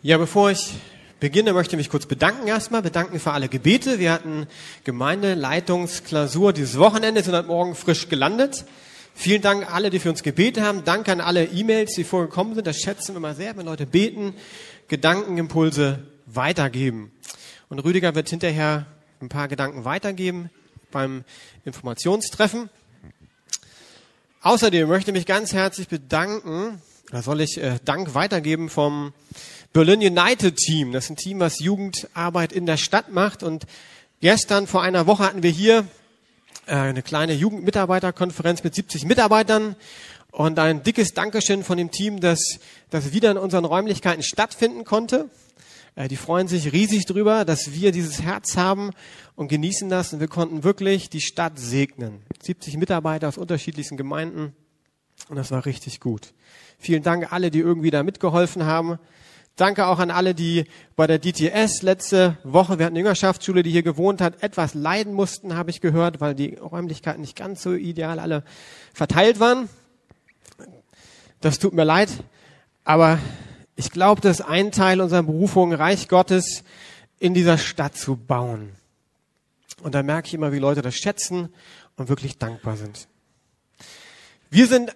Ja, bevor ich beginne, möchte ich mich kurz bedanken erstmal. Bedanken für alle Gebete. Wir hatten Gemeindeleitungsklausur dieses Wochenende, sind heute Morgen frisch gelandet. Vielen Dank alle, die für uns gebetet haben. Danke an alle E-Mails, die vorgekommen sind. Das schätzen wir mal sehr, wenn Leute beten, Gedankenimpulse weitergeben. Und Rüdiger wird hinterher ein paar Gedanken weitergeben beim Informationstreffen. Außerdem möchte ich mich ganz herzlich bedanken, da soll ich äh, Dank weitergeben vom Berlin United Team. Das ist ein Team, was Jugendarbeit in der Stadt macht. Und gestern vor einer Woche hatten wir hier äh, eine kleine Jugendmitarbeiterkonferenz mit 70 Mitarbeitern. Und ein dickes Dankeschön von dem Team, dass das wieder in unseren Räumlichkeiten stattfinden konnte. Äh, die freuen sich riesig drüber, dass wir dieses Herz haben und genießen das. Und wir konnten wirklich die Stadt segnen. 70 Mitarbeiter aus unterschiedlichsten Gemeinden. Und das war richtig gut. Vielen Dank alle, die irgendwie da mitgeholfen haben. Danke auch an alle, die bei der DTS letzte Woche, wir hatten eine Jüngerschaftsschule, die hier gewohnt hat, etwas leiden mussten, habe ich gehört, weil die Räumlichkeiten nicht ganz so ideal alle verteilt waren. Das tut mir leid, aber ich glaube, das ist ein Teil unserer Berufung, Reich Gottes in dieser Stadt zu bauen. Und da merke ich immer, wie Leute das schätzen und wirklich dankbar sind. Wir sind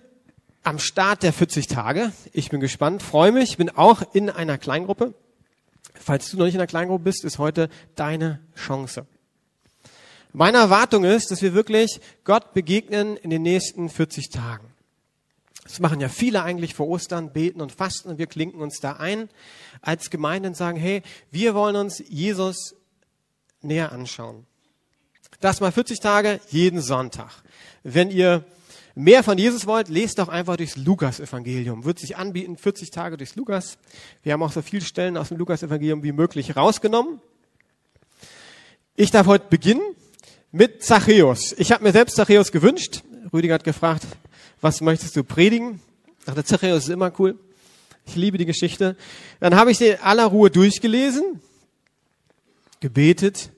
am Start der 40 Tage. Ich bin gespannt, freue mich, bin auch in einer Kleingruppe. Falls du noch nicht in einer Kleingruppe bist, ist heute deine Chance. Meine Erwartung ist, dass wir wirklich Gott begegnen in den nächsten 40 Tagen. Das machen ja viele eigentlich vor Ostern, beten und fasten und wir klinken uns da ein als Gemeinde und sagen, hey, wir wollen uns Jesus näher anschauen. Das mal 40 Tage jeden Sonntag. Wenn ihr mehr von Jesus wollt, lest doch einfach durchs Lukas-Evangelium. Wird sich anbieten, 40 Tage durchs Lukas. Wir haben auch so viele Stellen aus dem Lukas-Evangelium wie möglich rausgenommen. Ich darf heute beginnen mit Zachäus. Ich habe mir selbst Zachäus gewünscht. Rüdiger hat gefragt, was möchtest du predigen? Ich dachte, Zachäus ist immer cool. Ich liebe die Geschichte. Dann habe ich sie in aller Ruhe durchgelesen, gebetet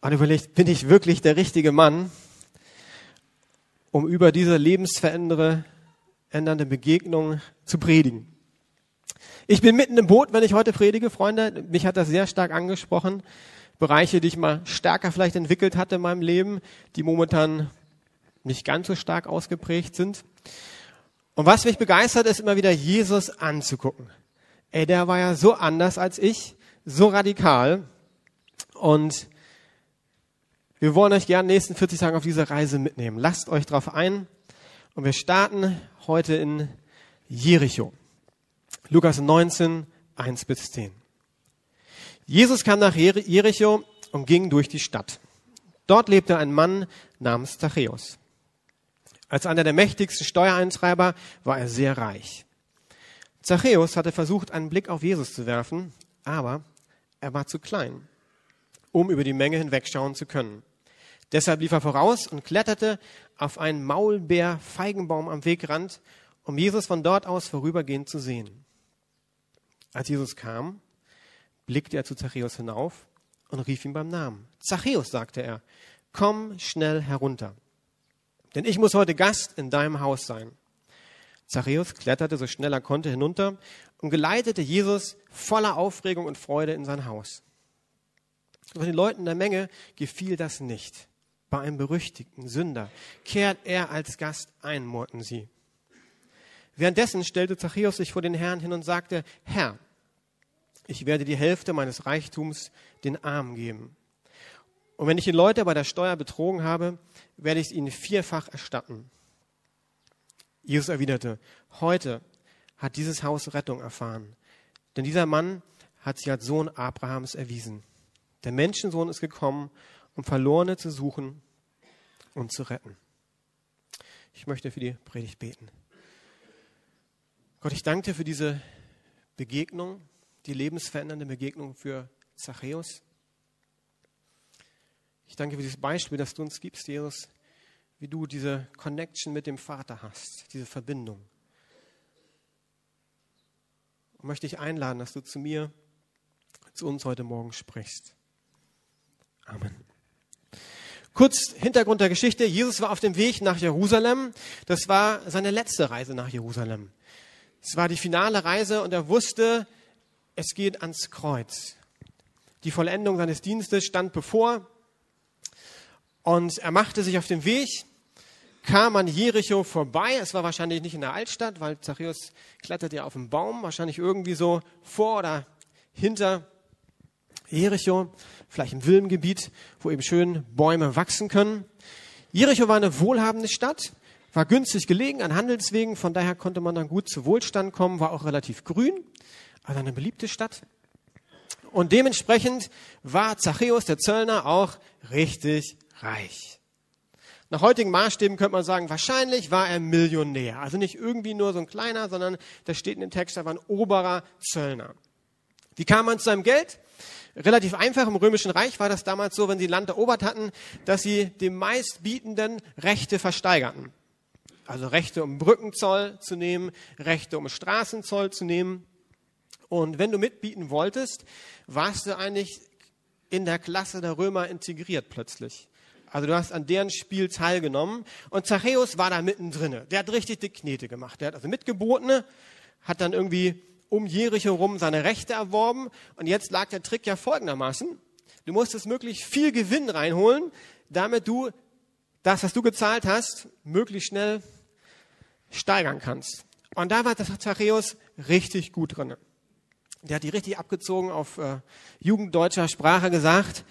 und überlegt, bin ich wirklich der richtige Mann, um über diese lebensverändernde Begegnung zu predigen. Ich bin mitten im Boot, wenn ich heute predige, Freunde. Mich hat das sehr stark angesprochen. Bereiche, die ich mal stärker vielleicht entwickelt hatte in meinem Leben, die momentan nicht ganz so stark ausgeprägt sind. Und was mich begeistert, ist immer wieder Jesus anzugucken. Ey, der war ja so anders als ich, so radikal. Und wir wollen euch gerne nächsten 40 Tage auf diese Reise mitnehmen. Lasst euch drauf ein. Und wir starten heute in Jericho. Lukas 19, 1 bis 10. Jesus kam nach Jericho und ging durch die Stadt. Dort lebte ein Mann namens Zachäus. Als einer der mächtigsten Steuereintreiber war er sehr reich. Zachäus hatte versucht, einen Blick auf Jesus zu werfen, aber er war zu klein, um über die Menge hinwegschauen zu können. Deshalb lief er voraus und kletterte auf einen Maulbeer-Feigenbaum am Wegrand, um Jesus von dort aus vorübergehend zu sehen. Als Jesus kam, blickte er zu Zachäus hinauf und rief ihn beim Namen. Zachäus, sagte er, komm schnell herunter, denn ich muss heute Gast in deinem Haus sein. Zachäus kletterte so schnell er konnte hinunter und geleitete Jesus voller Aufregung und Freude in sein Haus. Von den Leuten der Menge gefiel das nicht bei einem berüchtigten Sünder, kehrt er als Gast ein, murrten sie. Währenddessen stellte Zachäus sich vor den Herrn hin und sagte, Herr, ich werde die Hälfte meines Reichtums den Armen geben. Und wenn ich die Leute bei der Steuer betrogen habe, werde ich es ihnen vierfach erstatten. Jesus erwiderte, heute hat dieses Haus Rettung erfahren, denn dieser Mann hat sich als Sohn Abrahams erwiesen. Der Menschensohn ist gekommen, um Verlorene zu suchen und zu retten. Ich möchte für die Predigt beten. Gott, ich danke dir für diese Begegnung, die lebensverändernde Begegnung für Zachäus. Ich danke für dieses Beispiel, das du uns gibst, Jesus, wie du diese Connection mit dem Vater hast, diese Verbindung. Und möchte ich einladen, dass du zu mir, zu uns heute Morgen sprichst. Amen. Kurz Hintergrund der Geschichte. Jesus war auf dem Weg nach Jerusalem. Das war seine letzte Reise nach Jerusalem. Es war die finale Reise und er wusste, es geht ans Kreuz. Die Vollendung seines Dienstes stand bevor und er machte sich auf den Weg, kam an Jericho vorbei. Es war wahrscheinlich nicht in der Altstadt, weil Zachäus klettert ja auf einen Baum, wahrscheinlich irgendwie so vor oder hinter Jericho, vielleicht im Wilmgebiet, wo eben schön Bäume wachsen können. Jericho war eine wohlhabende Stadt, war günstig gelegen an Handelswegen, von daher konnte man dann gut zu Wohlstand kommen, war auch relativ grün, also eine beliebte Stadt. Und dementsprechend war Zachäus, der Zöllner, auch richtig reich. Nach heutigen Maßstäben könnte man sagen, wahrscheinlich war er Millionär. Also nicht irgendwie nur so ein kleiner, sondern da steht in dem Text, er war ein oberer Zöllner. Wie kam man zu seinem Geld? Relativ einfach. Im Römischen Reich war das damals so, wenn sie Land erobert hatten, dass sie dem meistbietenden Rechte versteigerten. Also Rechte, um Brückenzoll zu nehmen, Rechte, um Straßenzoll zu nehmen. Und wenn du mitbieten wolltest, warst du eigentlich in der Klasse der Römer integriert plötzlich. Also du hast an deren Spiel teilgenommen. Und Zachäus war da mittendrin. Der hat richtig die Knete gemacht. Der hat also mitgeboten, hat dann irgendwie um Jericho rum seine Rechte erworben. Und jetzt lag der Trick ja folgendermaßen. Du musstest möglichst viel Gewinn reinholen, damit du das, was du gezahlt hast, möglichst schnell steigern kannst. Und da war Zachäus richtig gut drin. Der hat die richtig abgezogen auf äh, jugenddeutscher Sprache gesagt.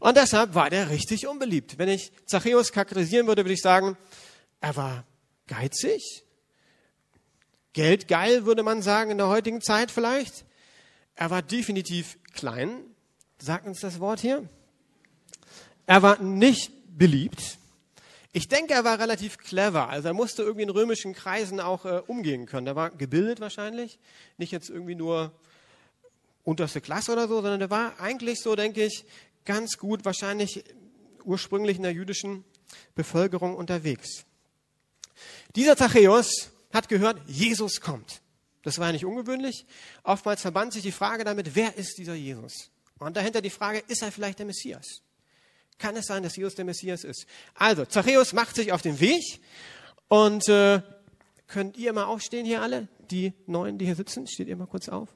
Und deshalb war der richtig unbeliebt. Wenn ich Zachäus charakterisieren würde, würde ich sagen, er war geizig, geldgeil, würde man sagen, in der heutigen Zeit vielleicht. Er war definitiv klein, sagt uns das Wort hier. Er war nicht beliebt. Ich denke, er war relativ clever. Also er musste irgendwie in römischen Kreisen auch äh, umgehen können. Er war gebildet wahrscheinlich, nicht jetzt irgendwie nur unterste Klasse oder so, sondern er war eigentlich so, denke ich, ganz gut wahrscheinlich ursprünglich in der jüdischen Bevölkerung unterwegs. Dieser Zachäus hat gehört, Jesus kommt. Das war ja nicht ungewöhnlich. Oftmals verband sich die Frage damit, wer ist dieser Jesus? Und dahinter die Frage, ist er vielleicht der Messias? Kann es sein, dass Jesus der Messias ist? Also, Zachäus macht sich auf den Weg und äh, könnt ihr mal aufstehen hier alle? Die Neuen, die hier sitzen, steht ihr mal kurz auf.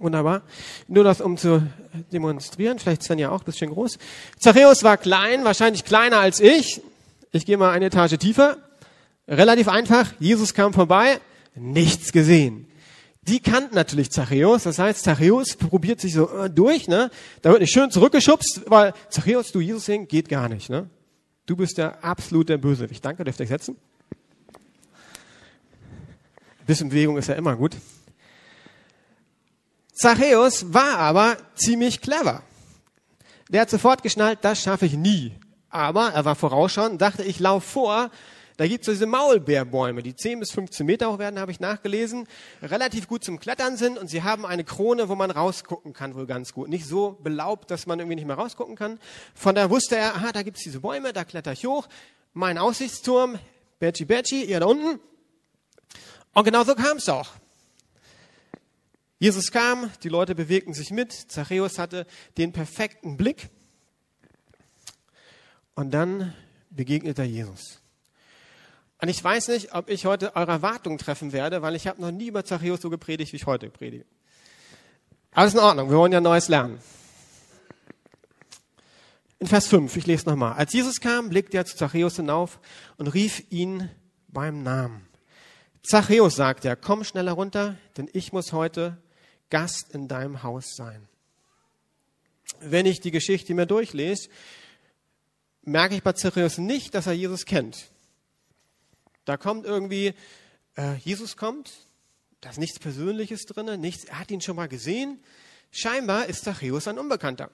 Wunderbar. Nur das, um zu demonstrieren. Vielleicht ist dann ja auch ein bisschen groß. Zachäus war klein, wahrscheinlich kleiner als ich. Ich gehe mal eine Etage tiefer. Relativ einfach. Jesus kam vorbei, nichts gesehen. Die kannten natürlich Zachäus. Das heißt, Zachäus probiert sich so äh, durch. Ne? Da wird nicht schön zurückgeschubst, weil Zachäus, du Jesus sehen, geht gar nicht. Ne? Du bist der absolute Bösewicht. Danke, dürft ihr euch setzen. Ein bisschen Bewegung ist ja immer gut. Zachäus war aber ziemlich clever. Der hat sofort geschnallt, das schaffe ich nie. Aber er war vorausschauend, dachte, ich laufe vor. Da gibt es so diese Maulbeerbäume, die 10 bis 15 Meter hoch werden, habe ich nachgelesen, relativ gut zum Klettern sind und sie haben eine Krone, wo man rausgucken kann, wohl ganz gut. Nicht so belaubt, dass man irgendwie nicht mehr rausgucken kann. Von daher wusste er, aha, da gibt es diese Bäume, da kletter ich hoch. Mein Aussichtsturm, Berchi Berchi, ihr da unten. Und genau so kam es auch. Jesus kam, die Leute bewegten sich mit, Zachäus hatte den perfekten Blick und dann begegnet er Jesus. Und ich weiß nicht, ob ich heute eure Erwartungen treffen werde, weil ich habe noch nie über Zachäus so gepredigt, wie ich heute predige. Alles in Ordnung, wir wollen ja Neues lernen. In Vers 5, ich lese nochmal. Als Jesus kam, blickte er zu Zachäus hinauf und rief ihn beim Namen. Zachäus, sagte er, komm schneller runter, denn ich muss heute Gast in deinem Haus sein. Wenn ich die Geschichte mir durchlese, merke ich bei Zachäus nicht, dass er Jesus kennt. Da kommt irgendwie, äh, Jesus kommt, da ist nichts Persönliches drin, nichts, er hat ihn schon mal gesehen. Scheinbar ist Zachäus ein Unbekannter.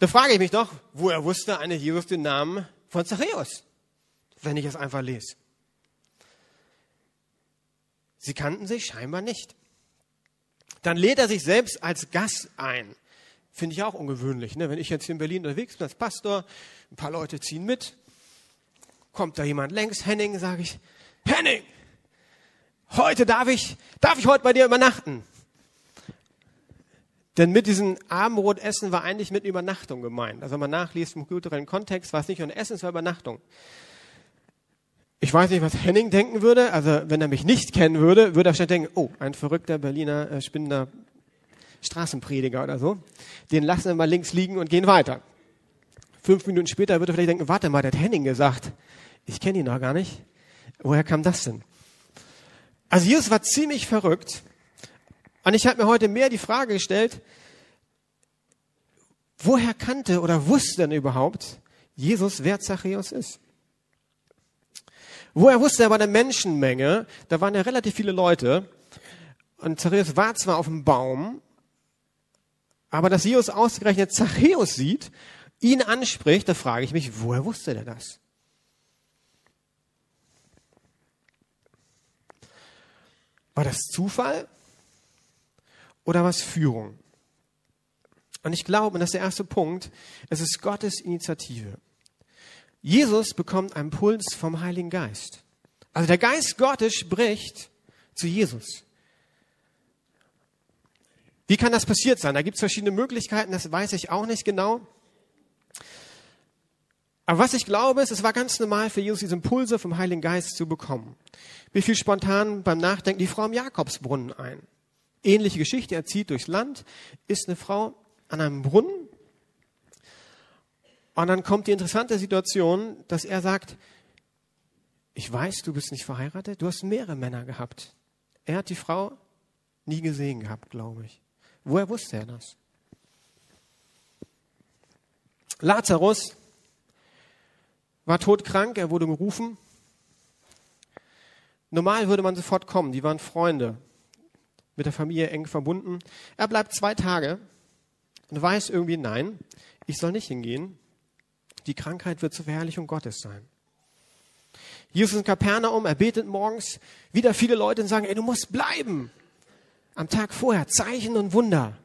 Da frage ich mich doch, woher wusste eine Jesus den Namen von Zachäus, wenn ich es einfach lese. Sie kannten sich scheinbar nicht. Dann lädt er sich selbst als Gast ein. Finde ich auch ungewöhnlich. Ne? Wenn ich jetzt hier in Berlin unterwegs bin als Pastor, ein paar Leute ziehen mit, kommt da jemand längs, Henning, sage ich, Henning, heute darf ich, darf ich heute bei dir übernachten? Denn mit diesem Abendbrotessen war eigentlich mit Übernachtung gemeint. Also wenn man nachliest im kulturellen Kontext, war es nicht nur ein Essen, es war Übernachtung. Ich weiß nicht, was Henning denken würde. Also wenn er mich nicht kennen würde, würde er schnell denken, oh, ein verrückter Berliner äh, spinnender Straßenprediger oder so. Den lassen wir mal links liegen und gehen weiter. Fünf Minuten später würde er vielleicht denken, warte mal, der hat Henning gesagt. Ich kenne ihn noch gar nicht. Woher kam das denn? Also Jesus war ziemlich verrückt. Und ich habe mir heute mehr die Frage gestellt, woher kannte oder wusste denn überhaupt Jesus, wer Zachäus ist? Woher wusste er bei der Menschenmenge, da waren ja relativ viele Leute, und Zachäus war zwar auf dem Baum, aber dass Jesus ausgerechnet Zachäus sieht, ihn anspricht, da frage ich mich, woher wusste der das? War das Zufall oder was Führung? Und ich glaube, und das ist der erste Punkt, es ist Gottes Initiative. Jesus bekommt einen Puls vom Heiligen Geist. Also der Geist Gottes spricht zu Jesus. Wie kann das passiert sein? Da gibt es verschiedene Möglichkeiten, das weiß ich auch nicht genau. Aber was ich glaube, ist, es war ganz normal für Jesus, diese Impulse vom Heiligen Geist zu bekommen. Wie viel spontan beim Nachdenken die Frau am Jakobsbrunnen ein. Ähnliche Geschichte, er zieht durchs Land, ist eine Frau an einem Brunnen. Und dann kommt die interessante Situation, dass er sagt, ich weiß, du bist nicht verheiratet, du hast mehrere Männer gehabt. Er hat die Frau nie gesehen gehabt, glaube ich. Woher wusste er das? Lazarus war todkrank, er wurde gerufen. Normal würde man sofort kommen, die waren Freunde, mit der Familie eng verbunden. Er bleibt zwei Tage und weiß irgendwie, nein, ich soll nicht hingehen. Die Krankheit wird zur Verherrlichung Gottes sein. Jesus in Kapernaum, er betet morgens, wieder viele Leute sagen, ey, du musst bleiben. Am Tag vorher Zeichen und Wunder.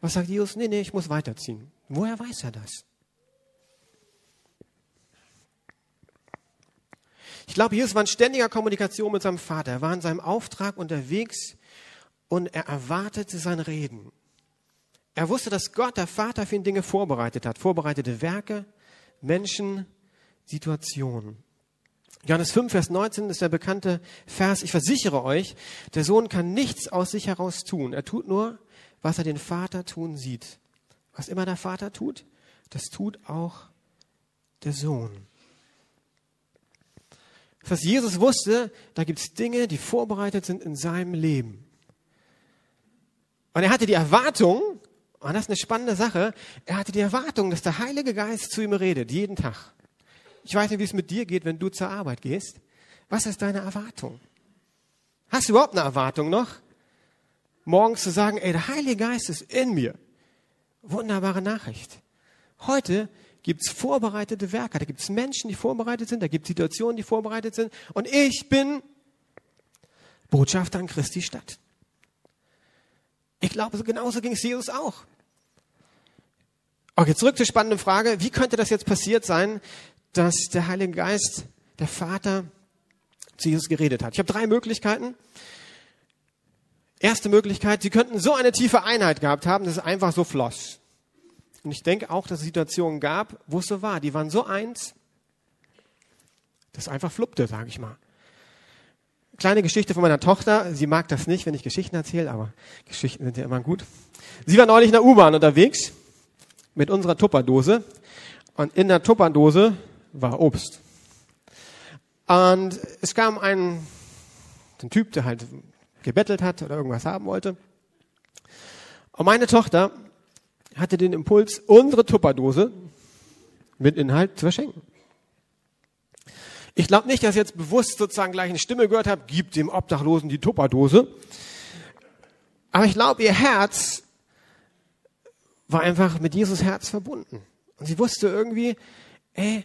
Was sagt Jesus? Nee, nee, ich muss weiterziehen. Woher weiß er das? Ich glaube, Jesus war in ständiger Kommunikation mit seinem Vater. Er war in seinem Auftrag unterwegs und er erwartete sein Reden. Er wusste, dass Gott, der Vater, für ihn Dinge vorbereitet hat. Vorbereitete Werke, Menschen, Situationen. Johannes 5, Vers 19 ist der bekannte Vers. Ich versichere euch, der Sohn kann nichts aus sich heraus tun. Er tut nur, was er den Vater tun sieht. Was immer der Vater tut, das tut auch der Sohn. Was Jesus wusste, da gibt es Dinge, die vorbereitet sind in seinem Leben. Und er hatte die Erwartung, und das ist eine spannende Sache, er hatte die Erwartung, dass der Heilige Geist zu ihm redet, jeden Tag. Ich weiß nicht, wie es mit dir geht, wenn du zur Arbeit gehst. Was ist deine Erwartung? Hast du überhaupt eine Erwartung noch? Morgens zu sagen, ey, der Heilige Geist ist in mir. Wunderbare Nachricht. Heute gibt's vorbereitete Werke, da gibt's Menschen, die vorbereitet sind, da gibt's Situationen, die vorbereitet sind. Und ich bin Botschafter an Christi Stadt. Ich glaube, genauso ging es Jesus auch. Okay, zurück zur spannenden Frage. Wie könnte das jetzt passiert sein, dass der Heilige Geist, der Vater, zu Jesus geredet hat? Ich habe drei Möglichkeiten. Erste Möglichkeit, sie könnten so eine tiefe Einheit gehabt haben, dass es einfach so floss. Und ich denke auch, dass es Situationen gab, wo es so war. Die waren so eins, dass es einfach fluppte, sage ich mal. Kleine Geschichte von meiner Tochter. Sie mag das nicht, wenn ich Geschichten erzähle, aber Geschichten sind ja immer gut. Sie war neulich in der U-Bahn unterwegs mit unserer Tupperdose. Und in der Tupperdose war Obst. Und es kam ein, ein Typ, der halt gebettelt hat oder irgendwas haben wollte. Und meine Tochter hatte den Impuls, unsere Tupperdose mit Inhalt zu verschenken. Ich glaube nicht, dass ich jetzt bewusst sozusagen gleich eine Stimme gehört habe, gib dem Obdachlosen die Tupperdose. Aber ich glaube, ihr Herz war einfach mit Jesus Herz verbunden. Und sie wusste irgendwie, ey,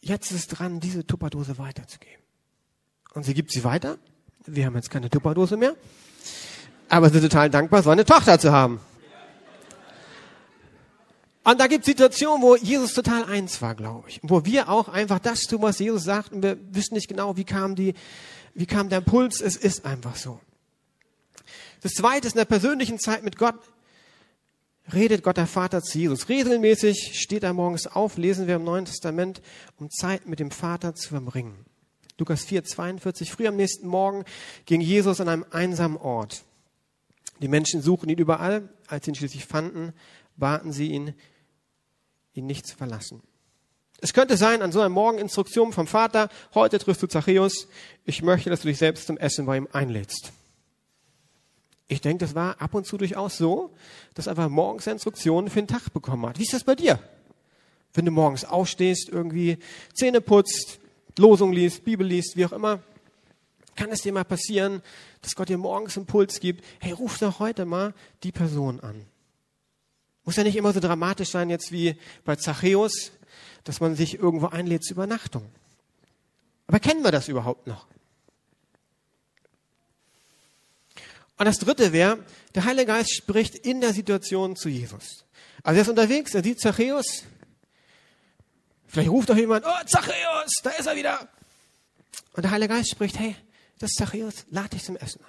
jetzt ist dran, diese Tupperdose weiterzugeben. Und sie gibt sie weiter. Wir haben jetzt keine Tupperdose mehr. Aber sie sind total dankbar, so eine Tochter zu haben. Und da gibt es Situationen, wo Jesus total eins war, glaube ich. Wo wir auch einfach das tun, was Jesus sagt, und wir wissen nicht genau, wie kam die, wie kam der Impuls. Es ist einfach so. Das zweite ist in der persönlichen Zeit mit Gott redet Gott der Vater zu Jesus. Regelmäßig steht er morgens auf, lesen wir im Neuen Testament, um Zeit mit dem Vater zu verbringen. Lukas 4, 42. Früh am nächsten Morgen ging Jesus an einem einsamen Ort. Die Menschen suchten ihn überall. Als sie ihn schließlich fanden, baten sie ihn, ihn nicht zu verlassen. Es könnte sein, an so einem Morgen Instruktion vom Vater, heute triffst du Zachäus, ich möchte, dass du dich selbst zum Essen bei ihm einlädst. Ich denke, das war ab und zu durchaus so, dass er einfach morgens Instruktionen für den Tag bekommen hat. Wie ist das bei dir? Wenn du morgens aufstehst, irgendwie Zähne putzt, Losung liest, Bibel liest, wie auch immer, kann es dir mal passieren, dass Gott dir morgens Impuls gibt, hey, ruf doch heute mal die Person an. Muss ja nicht immer so dramatisch sein jetzt wie bei Zachäus, dass man sich irgendwo einlädt zur Übernachtung. Aber kennen wir das überhaupt noch? Und das dritte wäre, der Heilige Geist spricht in der Situation zu Jesus. Also er ist unterwegs, er sieht Zachäus. Vielleicht ruft doch jemand, oh, Zachäus, da ist er wieder. Und der Heilige Geist spricht, hey, das ist Zachäus, lade dich zum Essen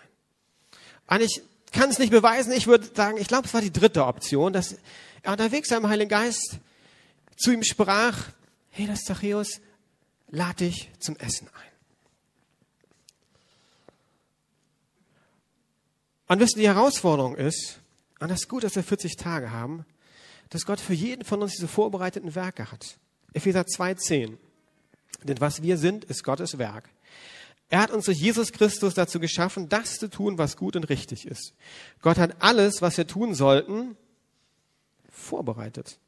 ein. Und ich kann es nicht beweisen, ich würde sagen, ich glaube, es war die dritte Option, dass er unterwegs am Heiligen Geist zu ihm sprach, hey, das Zachäus, lade dich zum Essen ein. Und wisst ihr, die Herausforderung ist, und das ist gut, dass wir 40 Tage haben, dass Gott für jeden von uns diese vorbereiteten Werke hat. Epheser 2,10. Denn was wir sind, ist Gottes Werk. Er hat uns durch Jesus Christus dazu geschaffen, das zu tun, was gut und richtig ist. Gott hat alles, was wir tun sollten, vorbereitet.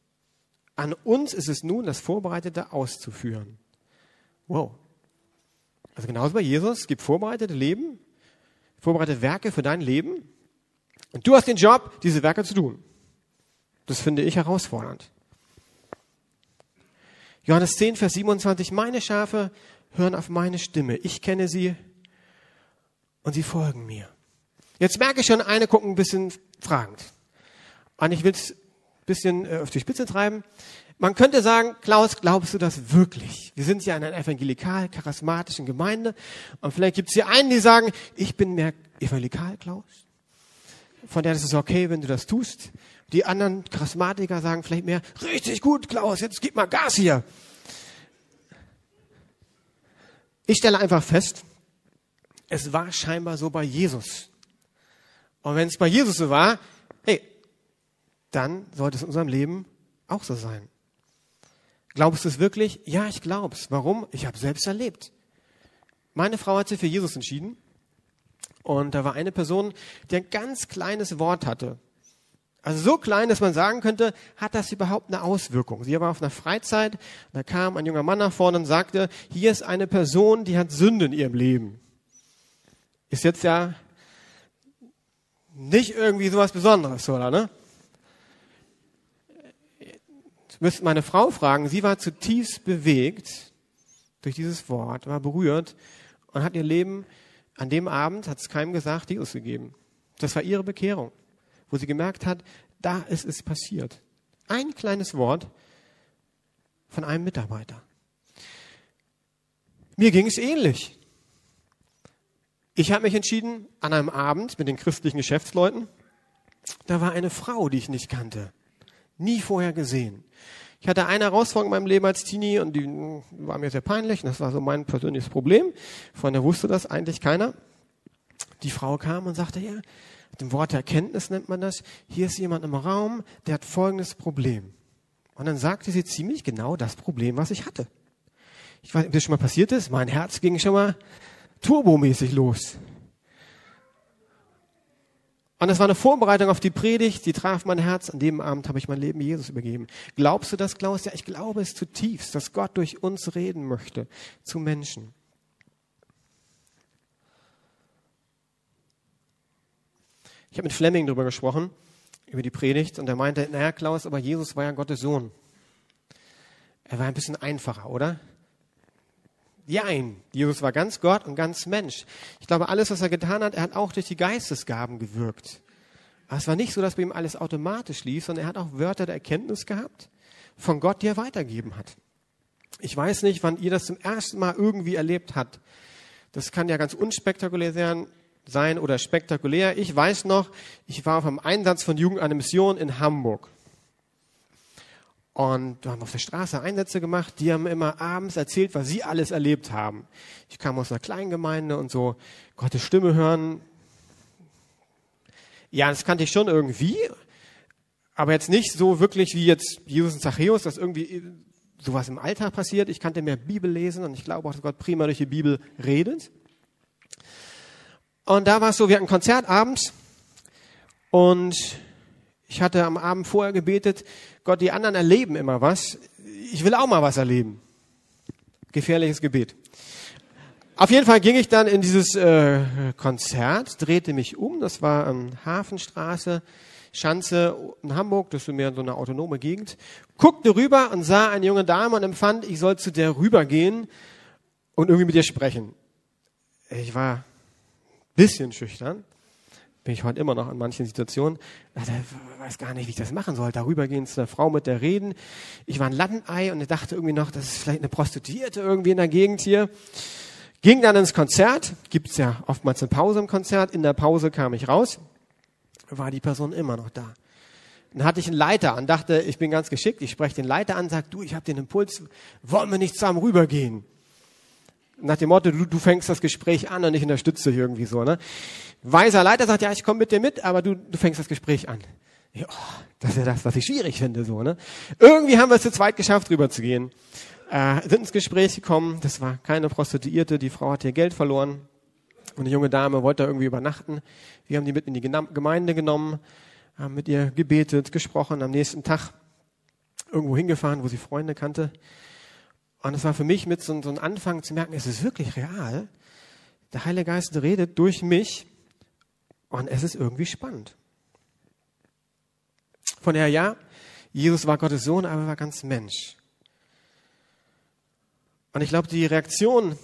An uns ist es nun, das Vorbereitete auszuführen. Wow. Also genauso bei Jesus, es gibt vorbereitete Leben, vorbereitete Werke für dein Leben. Und du hast den Job, diese Werke zu tun. Das finde ich herausfordernd. Johannes 10, Vers 27, meine Schafe hören auf meine Stimme. Ich kenne sie und sie folgen mir. Jetzt merke ich schon, eine gucken ein bisschen fragend. Und ich will es ein bisschen äh, auf die Spitze treiben. Man könnte sagen, Klaus, glaubst du das wirklich? Wir sind ja in einer evangelikal-charismatischen Gemeinde und vielleicht gibt es hier einen, die sagen, ich bin mehr evangelikal, Klaus. Von der ist es okay, wenn du das tust. Die anderen Charismatiker sagen vielleicht mehr, richtig gut, Klaus, jetzt gib mal Gas hier. Ich stelle einfach fest, es war scheinbar so bei Jesus. Und wenn es bei Jesus so war, hey, dann sollte es in unserem Leben auch so sein. Glaubst du es wirklich? Ja, ich glaube es. Warum? Ich habe selbst erlebt. Meine Frau hat sich für Jesus entschieden und da war eine Person, die ein ganz kleines Wort hatte. Also so klein, dass man sagen könnte, hat das überhaupt eine Auswirkung? Sie war auf einer Freizeit, da kam ein junger Mann nach vorne und sagte, hier ist eine Person, die hat Sünde in ihrem Leben. Ist jetzt ja nicht irgendwie sowas Besonderes, oder? Ne? müsste meine Frau fragen, sie war zutiefst bewegt durch dieses Wort, war berührt und hat ihr Leben an dem Abend, hat es keinem gesagt, Jesus gegeben. Das war ihre Bekehrung, wo sie gemerkt hat, da ist es passiert. Ein kleines Wort von einem Mitarbeiter. Mir ging es ähnlich. Ich habe mich entschieden, an einem Abend mit den christlichen Geschäftsleuten, da war eine Frau, die ich nicht kannte. Nie vorher gesehen. Ich hatte eine Herausforderung in meinem Leben als Teenie und die war mir sehr peinlich. Und das war so mein persönliches Problem. Von der wusste das eigentlich keiner. Die Frau kam und sagte, ja, dem Wort Erkenntnis nennt man das. Hier ist jemand im Raum, der hat folgendes Problem. Und dann sagte sie ziemlich genau das Problem, was ich hatte. Ich weiß nicht, ob das schon mal passiert ist. Mein Herz ging schon mal turbomäßig los. Und das war eine Vorbereitung auf die Predigt, die traf mein Herz. An dem Abend habe ich mein Leben Jesus übergeben. Glaubst du das, Klaus? Ja, ich glaube es zutiefst, dass Gott durch uns reden möchte zu Menschen. Habe mit Fleming darüber gesprochen, über die Predigt, und er meinte, naja, Klaus, aber Jesus war ja Gottes Sohn. Er war ein bisschen einfacher, oder? Jein. Jesus war ganz Gott und ganz Mensch. Ich glaube, alles, was er getan hat, er hat auch durch die Geistesgaben gewirkt. Aber es war nicht so, dass bei ihm alles automatisch lief, sondern er hat auch Wörter der Erkenntnis gehabt von Gott, die er weitergeben hat. Ich weiß nicht, wann ihr das zum ersten Mal irgendwie erlebt habt. Das kann ja ganz unspektakulär sein oder spektakulär. Ich weiß noch, ich war auf einem Einsatz von Jugend eine Mission in Hamburg. Und wir haben auf der Straße Einsätze gemacht. Die haben immer abends erzählt, was sie alles erlebt haben. Ich kam aus einer kleinen Gemeinde und so Gottes Stimme hören. Ja, das kannte ich schon irgendwie. Aber jetzt nicht so wirklich wie jetzt Jesus und Zachäus, dass irgendwie sowas im Alltag passiert. Ich kannte mehr Bibel lesen und ich glaube auch, dass Gott prima durch die Bibel redet. Und da war es so, wir hatten ein Konzert abends und ich hatte am Abend vorher gebetet, Gott, die anderen erleben immer was. Ich will auch mal was erleben. Gefährliches Gebet. Auf jeden Fall ging ich dann in dieses äh, Konzert, drehte mich um, das war ähm, Hafenstraße, Schanze in Hamburg, das ist mehr so eine autonome Gegend, guckte rüber und sah eine junge Dame und empfand, ich soll zu der rübergehen und irgendwie mit ihr sprechen. Ich war bisschen schüchtern, bin ich heute immer noch in manchen Situationen. Ich weiß gar nicht, wie ich das machen soll. Darüber gehen zu einer Frau mit der reden. Ich war ein Lattenei und dachte irgendwie noch, das ist vielleicht eine Prostituierte irgendwie in der Gegend hier. Ging dann ins Konzert, gibt's ja oftmals eine Pause im Konzert. In der Pause kam ich raus, war die Person immer noch da. Dann hatte ich einen Leiter an, dachte, ich bin ganz geschickt, ich spreche den Leiter an, sag, du, ich habe den Impuls, wollen wir nicht zusammen rübergehen? Nach dem Motto, du, du fängst das Gespräch an und ich unterstütze dich irgendwie so. Ne? Weiser Leiter sagt, ja, ich komme mit dir mit, aber du, du fängst das Gespräch an. Ja, das ist ja das, was ich schwierig finde. so. Ne? Irgendwie haben wir es zu zweit geschafft, rüberzugehen. Äh, sind ins Gespräch gekommen, das war keine Prostituierte, die Frau hat ihr Geld verloren und eine junge Dame wollte da irgendwie übernachten. Wir haben die mit in die Gemeinde genommen, haben mit ihr gebetet, gesprochen, am nächsten Tag irgendwo hingefahren, wo sie Freunde kannte. Und es war für mich mit so, so einem Anfang zu merken, es ist wirklich real. Der Heilige Geist redet durch mich und es ist irgendwie spannend. Von daher, ja, Jesus war Gottes Sohn, aber er war ganz Mensch. Und ich glaube, die Reaktion,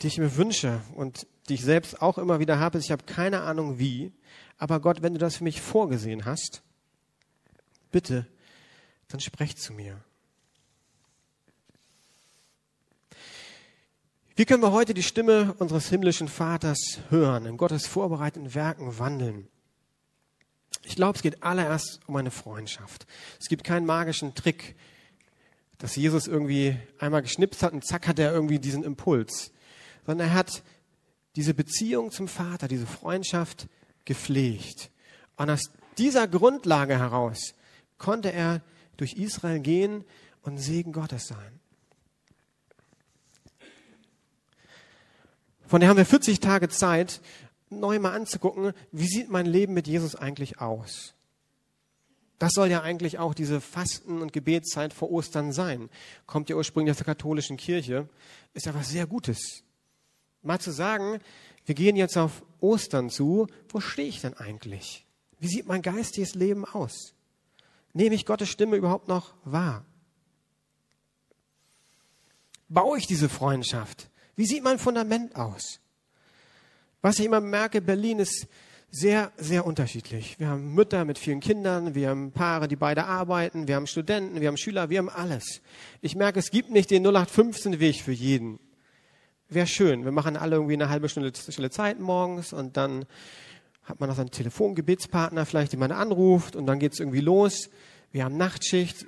die ich mir wünsche und die ich selbst auch immer wieder habe, ist, ich habe keine Ahnung wie, aber Gott, wenn du das für mich vorgesehen hast, bitte, dann sprech zu mir. Wie können wir heute die Stimme unseres himmlischen Vaters hören, in Gottes vorbereiteten Werken wandeln? Ich glaube, es geht allererst um eine Freundschaft. Es gibt keinen magischen Trick, dass Jesus irgendwie einmal geschnipst hat und zack hat er irgendwie diesen Impuls, sondern er hat diese Beziehung zum Vater, diese Freundschaft gepflegt. Und aus dieser Grundlage heraus konnte er durch Israel gehen und Segen Gottes sein. Von daher haben wir 40 Tage Zeit, neu mal anzugucken, wie sieht mein Leben mit Jesus eigentlich aus? Das soll ja eigentlich auch diese Fasten- und Gebetszeit vor Ostern sein. Kommt ja ursprünglich aus der katholischen Kirche. Ist ja was sehr Gutes. Mal zu sagen, wir gehen jetzt auf Ostern zu. Wo stehe ich denn eigentlich? Wie sieht mein geistiges Leben aus? Nehme ich Gottes Stimme überhaupt noch wahr? Baue ich diese Freundschaft? Wie sieht mein Fundament aus? Was ich immer merke, Berlin ist sehr, sehr unterschiedlich. Wir haben Mütter mit vielen Kindern, wir haben Paare, die beide arbeiten, wir haben Studenten, wir haben Schüler, wir haben alles. Ich merke, es gibt nicht den 0815 Weg für jeden. Wäre schön. Wir machen alle irgendwie eine halbe Stunde stille Zeit morgens und dann hat man noch so einen Telefongebetspartner vielleicht, den man anruft und dann geht es irgendwie los. Wir haben Nachtschicht.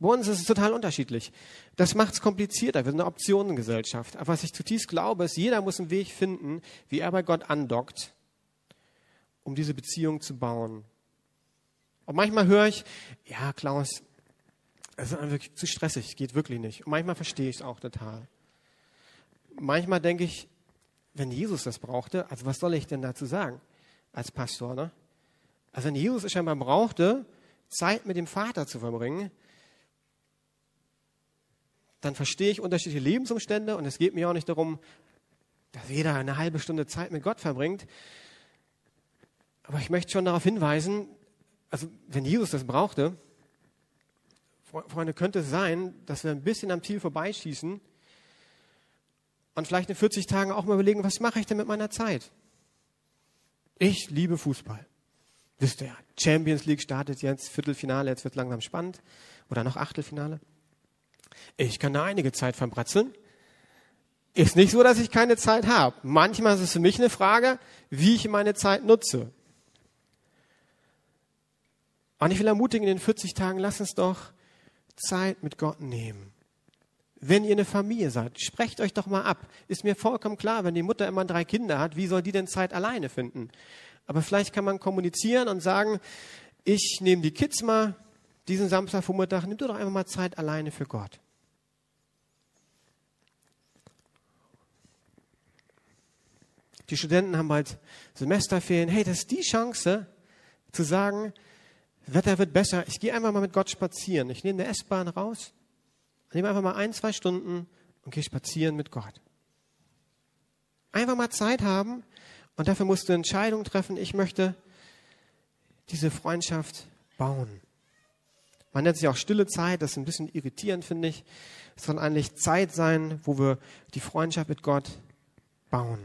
Bei uns ist es total unterschiedlich. Das macht es komplizierter. Wir sind eine Optionengesellschaft. Aber was ich zutiefst glaube, ist, jeder muss einen Weg finden, wie er bei Gott andockt, um diese Beziehung zu bauen. Und manchmal höre ich, ja, Klaus, es ist wirklich zu stressig, geht wirklich nicht. Und manchmal verstehe ich es auch total. Manchmal denke ich, wenn Jesus das brauchte, also was soll ich denn dazu sagen als Pastor? Ne? Also wenn Jesus es scheinbar brauchte, Zeit mit dem Vater zu verbringen, dann verstehe ich unterschiedliche Lebensumstände und es geht mir auch nicht darum, dass jeder eine halbe Stunde Zeit mit Gott verbringt. Aber ich möchte schon darauf hinweisen, also wenn Jesus das brauchte, Freunde, könnte es sein, dass wir ein bisschen am Ziel vorbeischießen und vielleicht in 40 Tagen auch mal überlegen, was mache ich denn mit meiner Zeit? Ich liebe Fußball. Wisst ihr ja, Champions League startet jetzt, Viertelfinale, jetzt wird langsam spannend. Oder noch Achtelfinale. Ich kann da einige Zeit verbratzeln. Ist nicht so, dass ich keine Zeit habe. Manchmal ist es für mich eine Frage, wie ich meine Zeit nutze. Und ich will ermutigen, in den 40 Tagen, lass uns doch Zeit mit Gott nehmen. Wenn ihr eine Familie seid, sprecht euch doch mal ab. Ist mir vollkommen klar, wenn die Mutter immer drei Kinder hat, wie soll die denn Zeit alleine finden? Aber vielleicht kann man kommunizieren und sagen, ich nehme die Kids mal diesen Samstagvormittag, nimm du doch einfach mal Zeit alleine für Gott. Die Studenten haben bald Semesterferien. Hey, das ist die Chance zu sagen, Wetter wird besser. Ich gehe einfach mal mit Gott spazieren. Ich nehme eine S-Bahn raus, nehme einfach mal ein, zwei Stunden und gehe spazieren mit Gott. Einfach mal Zeit haben und dafür musst du Entscheidungen treffen. Ich möchte diese Freundschaft bauen. Man nennt sich auch stille Zeit, das ist ein bisschen irritierend, finde ich. Es soll eigentlich Zeit sein, wo wir die Freundschaft mit Gott bauen.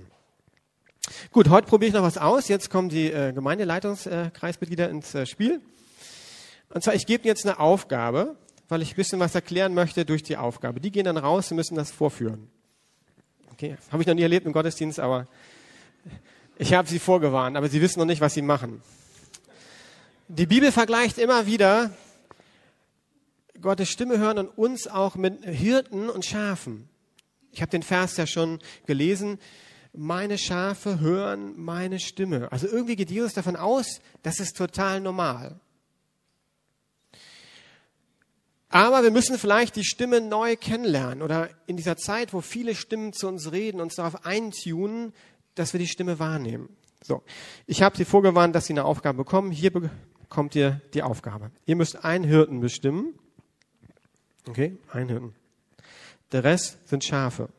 Gut, heute probiere ich noch was aus. Jetzt kommen die äh, Gemeindeleitungskreismitglieder ins äh, Spiel. Und zwar, ich gebe jetzt eine Aufgabe, weil ich ein bisschen was erklären möchte durch die Aufgabe. Die gehen dann raus und müssen das vorführen. Okay, habe ich noch nie erlebt im Gottesdienst, aber ich habe sie vorgewarnt, aber sie wissen noch nicht, was sie machen. Die Bibel vergleicht immer wieder Gottes Stimme hören und uns auch mit Hirten und Schafen. Ich habe den Vers ja schon gelesen. Meine Schafe hören meine Stimme. Also irgendwie geht Jesus davon aus, das ist total normal. Aber wir müssen vielleicht die Stimme neu kennenlernen oder in dieser Zeit, wo viele Stimmen zu uns reden, uns darauf eintunen, dass wir die Stimme wahrnehmen. So, ich habe Sie vorgewarnt, dass Sie eine Aufgabe bekommen. Hier bekommt ihr die Aufgabe. Ihr müsst einen Hirten bestimmen. Okay, einen Hirten. Der Rest sind Schafe.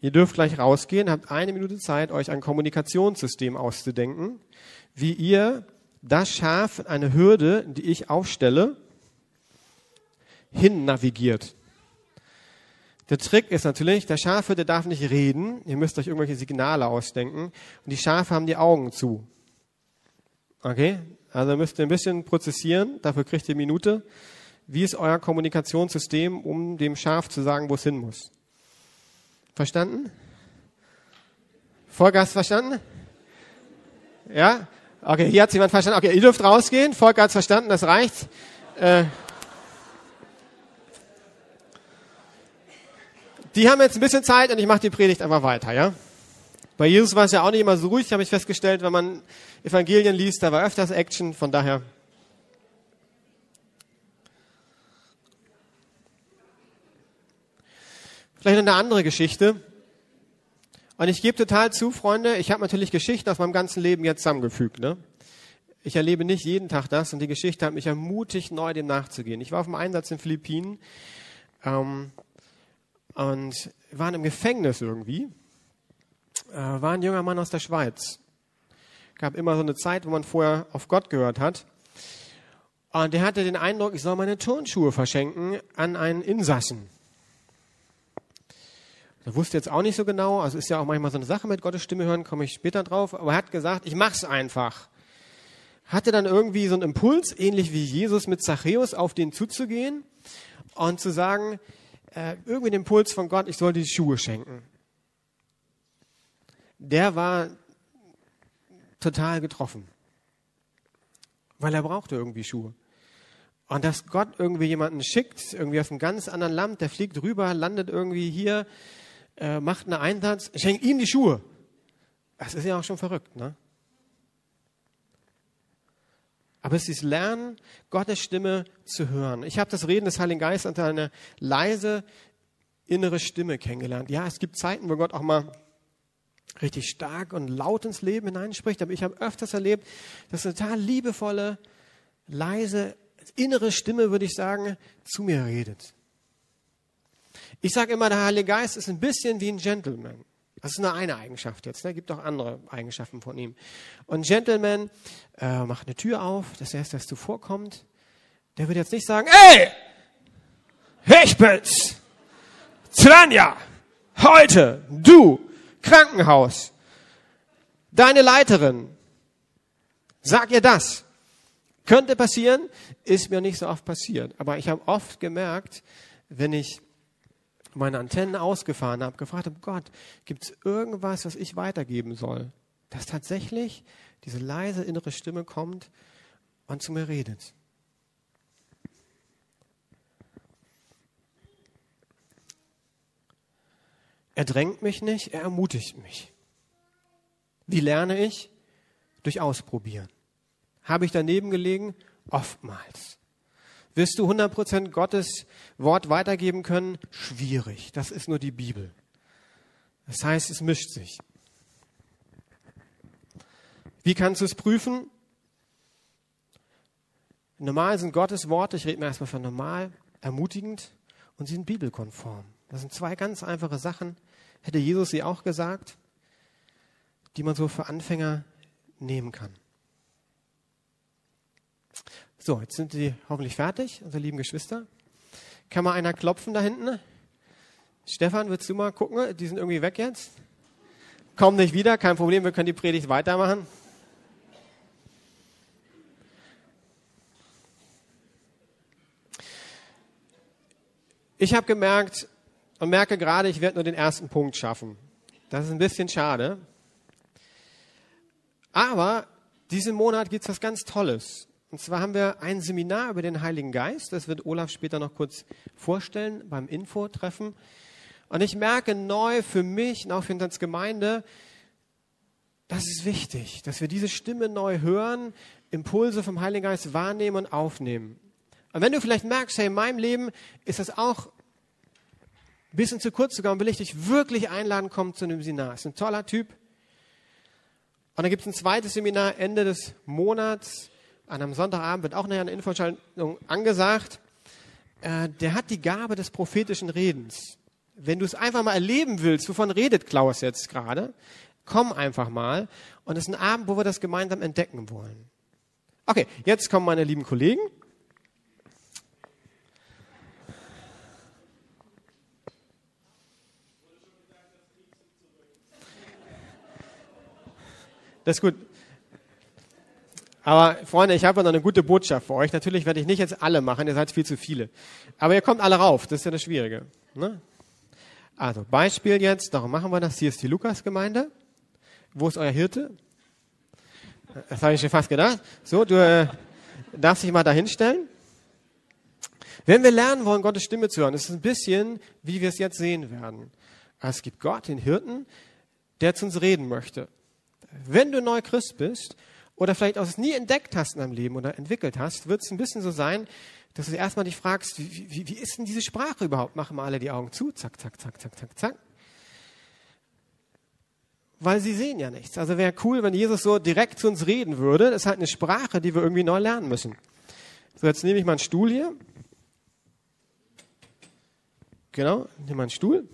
Ihr dürft gleich rausgehen, habt eine Minute Zeit, euch ein Kommunikationssystem auszudenken, wie ihr das Schaf, eine Hürde, die ich aufstelle, hin navigiert. Der Trick ist natürlich, der Schafe, der darf nicht reden. Ihr müsst euch irgendwelche Signale ausdenken. Und die Schafe haben die Augen zu. Okay? Also müsst ihr ein bisschen prozessieren. Dafür kriegt ihr eine Minute. Wie ist euer Kommunikationssystem, um dem Schaf zu sagen, wo es hin muss? Verstanden? Vollgas verstanden? Ja? Okay, hier hat jemand verstanden. Okay, ihr dürft rausgehen. Vollgas verstanden, das reicht. Äh, Die haben jetzt ein bisschen Zeit und ich mache die Predigt einfach weiter, ja? Bei Jesus war es ja auch nicht immer so ruhig, habe ich festgestellt, wenn man Evangelien liest, da war öfters Action, von daher. Vielleicht eine andere Geschichte. Und ich gebe total zu, Freunde, ich habe natürlich Geschichten aus meinem ganzen Leben jetzt zusammengefügt. Ne? Ich erlebe nicht jeden Tag das und die Geschichte hat mich ermutigt, neu dem nachzugehen. Ich war auf dem Einsatz in Philippinen. Ähm, und waren im Gefängnis irgendwie. Äh, war ein junger Mann aus der Schweiz. Gab immer so eine Zeit, wo man vorher auf Gott gehört hat. Und der hatte den Eindruck, ich soll meine Turnschuhe verschenken an einen Insassen. Er wusste jetzt auch nicht so genau, also ist ja auch manchmal so eine Sache mit Gottes Stimme hören, komme ich später drauf, aber er hat gesagt, ich mach's einfach. Hatte dann irgendwie so einen Impuls, ähnlich wie Jesus mit Zachäus, auf den zuzugehen und zu sagen, äh, irgendwie den Impuls von Gott, ich soll die Schuhe schenken. Der war total getroffen, weil er brauchte irgendwie Schuhe. Und dass Gott irgendwie jemanden schickt, irgendwie aus einem ganz anderen Land, der fliegt rüber, landet irgendwie hier, äh, macht einen Einsatz, schenkt ihm die Schuhe. Das ist ja auch schon verrückt, ne? Aber es ist Lernen, Gottes Stimme zu hören. Ich habe das Reden des Heiligen Geistes unter eine leise innere Stimme kennengelernt. Ja, es gibt Zeiten, wo Gott auch mal richtig stark und laut ins Leben hineinspricht, aber ich habe öfters erlebt, dass eine total liebevolle, leise, innere Stimme, würde ich sagen, zu mir redet. Ich sage immer, der Heilige Geist ist ein bisschen wie ein Gentleman. Das ist nur eine Eigenschaft jetzt. Ne? gibt auch andere Eigenschaften von ihm. Und Gentleman äh, macht eine Tür auf, das erste, was zuvorkommt. Der wird jetzt nicht sagen, ey, ich bin's, Zranja, heute, du, Krankenhaus, deine Leiterin, sag ihr das. Könnte passieren, ist mir nicht so oft passiert. Aber ich habe oft gemerkt, wenn ich meine Antennen ausgefahren habe, gefragt habe, Gott, gibt es irgendwas, was ich weitergeben soll? Dass tatsächlich diese leise innere Stimme kommt und zu mir redet. Er drängt mich nicht, er ermutigt mich. Wie lerne ich? Durch Ausprobieren. Habe ich daneben gelegen? Oftmals. Wirst du 100% Gottes Wort weitergeben können? Schwierig. Das ist nur die Bibel. Das heißt, es mischt sich. Wie kannst du es prüfen? Normal sind Gottes Worte, ich rede mir erstmal von normal, ermutigend und sie sind bibelkonform. Das sind zwei ganz einfache Sachen, hätte Jesus sie auch gesagt, die man so für Anfänger nehmen kann. So, jetzt sind die hoffentlich fertig, unsere lieben Geschwister. Kann mal einer klopfen da hinten? Stefan, willst du mal gucken? Die sind irgendwie weg jetzt. Kommen nicht wieder, kein Problem, wir können die Predigt weitermachen. Ich habe gemerkt und merke gerade, ich werde nur den ersten Punkt schaffen. Das ist ein bisschen schade. Aber diesen Monat gibt es was ganz Tolles. Und zwar haben wir ein Seminar über den Heiligen Geist. Das wird Olaf später noch kurz vorstellen beim Info-Treffen. Und ich merke neu für mich und auch für uns Gemeinde, das ist wichtig, dass wir diese Stimme neu hören, Impulse vom Heiligen Geist wahrnehmen und aufnehmen. Und wenn du vielleicht merkst, hey, in meinem Leben ist das auch ein bisschen zu kurz gegangen, will ich dich wirklich einladen, komm zu einem Seminar. Ist ein toller Typ. Und dann gibt es ein zweites Seminar Ende des Monats an einem Sonntagabend wird auch nachher eine Infoschaltung angesagt. Äh, der hat die Gabe des prophetischen Redens. Wenn du es einfach mal erleben willst, wovon redet Klaus jetzt gerade, komm einfach mal. Und es ist ein Abend, wo wir das gemeinsam entdecken wollen. Okay, jetzt kommen meine lieben Kollegen. Das ist gut. Aber Freunde, ich habe noch eine gute Botschaft für euch. Natürlich werde ich nicht jetzt alle machen, ihr seid viel zu viele. Aber ihr kommt alle rauf, das ist ja das Schwierige. Ne? Also Beispiel jetzt, darum machen wir das. Hier ist die Lukas-Gemeinde. Wo ist euer Hirte? Das habe ich schon fast gedacht. So, du äh, darfst dich mal da hinstellen. Wenn wir lernen wollen, Gottes Stimme zu hören, ist es ein bisschen, wie wir es jetzt sehen werden. Es gibt Gott, den Hirten, der zu uns reden möchte. Wenn du neu Christ bist oder vielleicht auch es nie entdeckt hast in deinem Leben oder entwickelt hast, wird es ein bisschen so sein, dass du erstmal dich fragst, wie, wie, wie ist denn diese Sprache überhaupt? Machen wir alle die Augen zu, zack, zack, zack, zack, zack, zack. Weil sie sehen ja nichts. Also wäre cool, wenn Jesus so direkt zu uns reden würde. Das ist halt eine Sprache, die wir irgendwie neu lernen müssen. So, jetzt nehme ich mal einen Stuhl hier. Genau, nehme mal einen Stuhl.